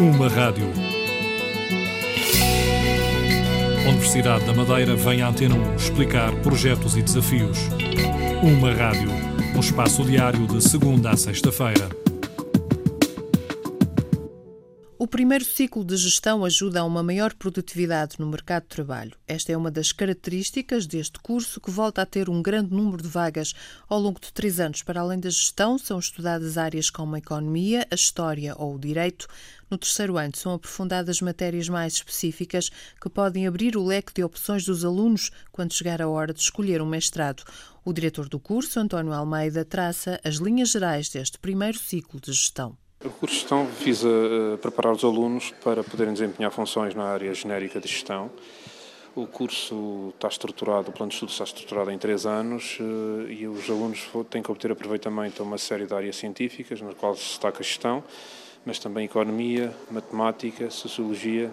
Uma rádio. Universidade da Madeira vem à Antena 1 explicar projetos e desafios. Uma rádio. Um espaço diário de segunda a sexta-feira. O primeiro ciclo de gestão ajuda a uma maior produtividade no mercado de trabalho. Esta é uma das características deste curso, que volta a ter um grande número de vagas ao longo de três anos. Para além da gestão, são estudadas áreas como a economia, a história ou o direito. No terceiro ano, são aprofundadas matérias mais específicas que podem abrir o leque de opções dos alunos quando chegar a hora de escolher um mestrado. O diretor do curso, António Almeida, traça as linhas gerais deste primeiro ciclo de gestão. O curso de gestão visa preparar os alunos para poderem desempenhar funções na área genérica de gestão. O curso está estruturado, o plano de estudo está estruturado em três anos uh, e os alunos têm que obter aproveitamento a uma série de áreas científicas, na qual se destaca a gestão, mas também economia, matemática, sociologia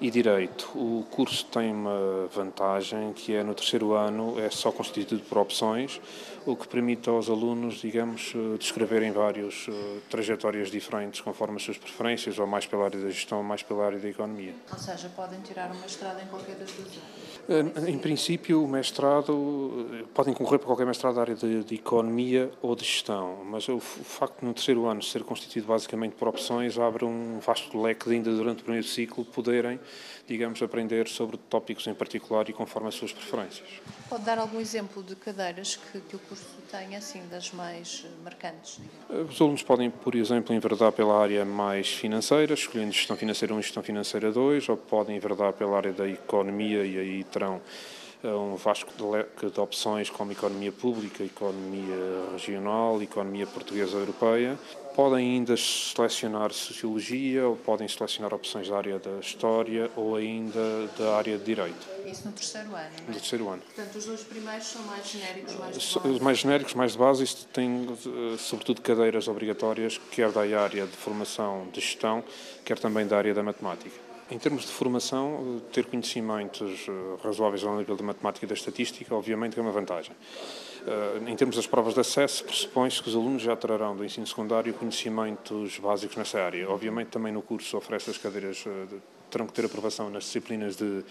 e Direito. O curso tem uma vantagem que é no terceiro ano é só constituído por opções, o que permite aos alunos, digamos, eh, descreverem várias uh, trajetórias diferentes conforme as suas preferências, ou mais pela área da gestão, ou mais pela área da economia. Ou seja, podem tirar um mestrado em qualquer das duas áreas? Em princípio, o mestrado, podem concorrer para qualquer mestrado da área de, de, economia ou de gestão, mas o, o facto de no terceiro ano ser constituído basicamente por opções abre um vasto leque de ainda durante o primeiro ciclo poderem digamos, aprender sobre tópicos em particular e conforme as suas preferências. Pode dar algum exemplo de cadeiras que, que o curso tem, assim, das mais marcantes? Digamos? Os alunos podem, por exemplo, enverdar pela área mais financeira, escolhendo gestão financeira 1 e gestão financeira 2, ou podem enverdar pela área da economia e aí terão eh, um vasto leque de opções como economia pública, economia regional, economia portuguesa europeia. Podem ainda selecionar sociologia ou podem selecionar opções da área da história ou ainda da área de direito. Isso no terceiro ano, não é? No terceiro ano. Portanto, os dois primeiros são mais genéricos, mais de base. Os mais genéricos, mais de base, isto tem eh, sobretudo cadeiras obrigatórias, quer da área de formação de gestão, quer também da área da matemática. Em termos de formação, ter conhecimentos eh, razoáveis ao nível da matemática e da estatística, obviamente, é uma vantagem. Eh, em termos das provas de acesso, pressupõe-se que os alunos já trarão do ensino secundário conhecimentos básicos nessa área. Obviamente, também no curso oferece as cadeiras, eh, terão que ter aprovação nas disciplinas de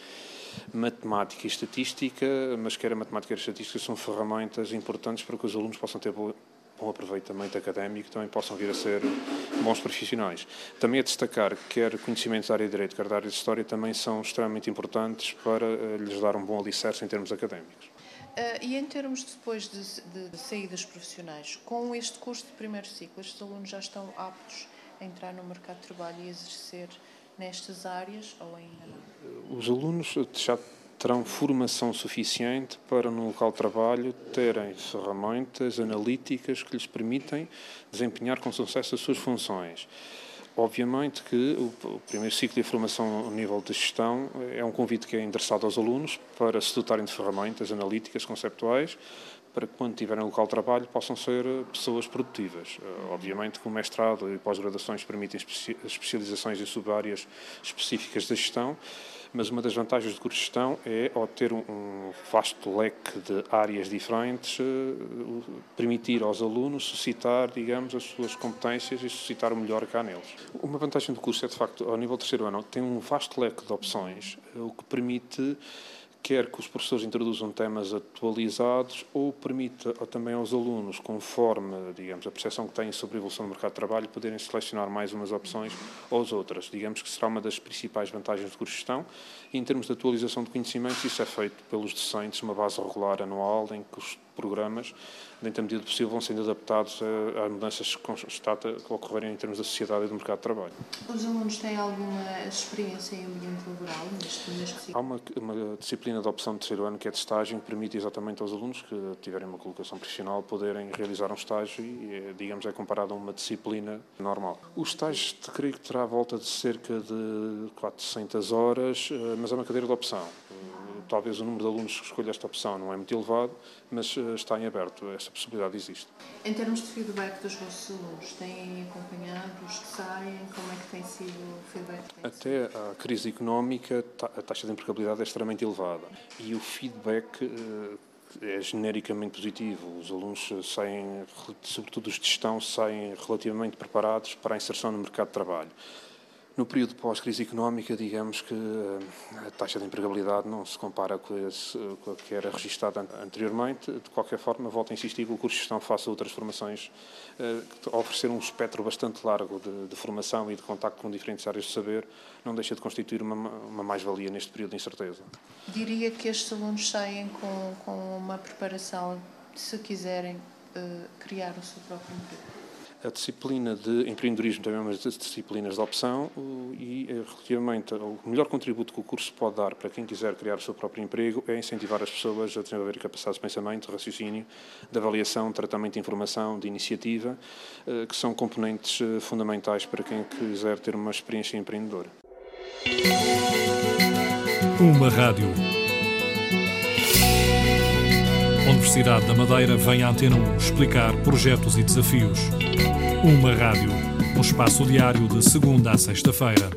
matemática e estatística, mas quer a matemática e a estatística são ferramentas importantes para que os alunos possam ter bom aproveitamento académico também possam vir a ser bons profissionais. Também é destacar que quer conhecimentos da área de Direito, quer da área de História, também são extremamente importantes para uh, lhes dar um bom alicerce em termos académicos. Uh, e em termos depois de, de, saídas profissionais, com este curso de primeiro ciclo, estes alunos já estão aptos a entrar no mercado de trabalho e exercer nestas áreas ou ainda não? Os alunos já terão formação suficiente para, no local de trabalho, terem ferramentas analíticas que lhes permitem desempenhar com sucesso as suas funções. Obviamente que o primeiro ciclo de formação ao nível de gestão é um convite que é endereçado aos alunos para se dotarem de ferramentas analíticas, conceptuais, para que quando tiverem local de trabalho possam ser pessoas produtivas. Eh, obviamente que o mestrado e pós-graduações permitem especializações em sub-áreas específicas da gestão, mas uma das vantagens do curso de gestão é, ao ter um vasto leque de áreas diferentes, eh, permitir aos alunos suscitar, digamos, as suas competências e suscitar o melhor cá neles. Uma vantagem do curso é, de facto, ao nível do terceiro ano, tem um vasto leque de opções, eh, o que permite quer que os professores introduzam temas atualizados ou permita também aos alunos, conforme, digamos, a percepção que têm sobre a evolução do mercado de trabalho, poderem selecionar mais umas opções ou as outras. Digamos que será uma das principais vantagens do curso de gestão. Em termos de atualização de conhecimentos, isso é feito pelos docentes, uma base regular anual, em que os programas, dentro da medida possível, vão sendo adaptados às mudanças que constata que ocorrerem em termos da sociedade e do mercado de trabalho. Os alunos têm alguma experiência em ambiente laboral neste, neste Há uma, uma, disciplina de opção de terceiro ano que é de estágio, que permite exatamente aos alunos que tiverem uma colocação profissional poderem realizar um estágio e, é, digamos, é comparado a uma disciplina normal. O estágio, creio que terá a volta de cerca de 400 horas, eh, mas é uma cadeira de opção talvez o número de alunos que escolha esta opção não é muito elevado, mas eh, está em aberto, essa possibilidade existe. Em termos de feedback dos vossos alunos, têm acompanhado os que saem? Como é que tem sido o feedback? Até a crise económica, a taxa de empregabilidade é extremamente elevada e o feedback eh, é genericamente positivo. Os alunos saem, sobretudo os de gestão, saem relativamente preparados para a inserção no mercado de trabalho. No período pós-crise económica, digamos que eh, a taxa de empregabilidade não se compara com, esse, com a que era registada anteriormente. De qualquer forma, volto a insistir que o curso de gestão faça outras formações, eh, oferecer um espectro bastante largo de, de, formação e de contacto com diferentes áreas de saber, não deixa de constituir uma, uma mais-valia neste período de incerteza. Diria que estes alunos saem com, com uma preparação, se quiserem, uh, criar o seu próprio emprego. A disciplina de empreendedorismo também é uma das disciplinas de opção e, eh, relativamente, o melhor contributo que o curso pode dar para quem quiser criar o seu próprio emprego é incentivar as pessoas a desenvolver capacidades de pensamento, de raciocínio, de avaliação, de tratamento de informação, de iniciativa, eh, que são componentes eh, fundamentais para quem quiser ter uma experiência empreendedora. Uma rádio. Universidade da Madeira vem à Antena 1 explicar projetos e desafios. Uma rádio, um espaço diário de segunda a sexta-feira.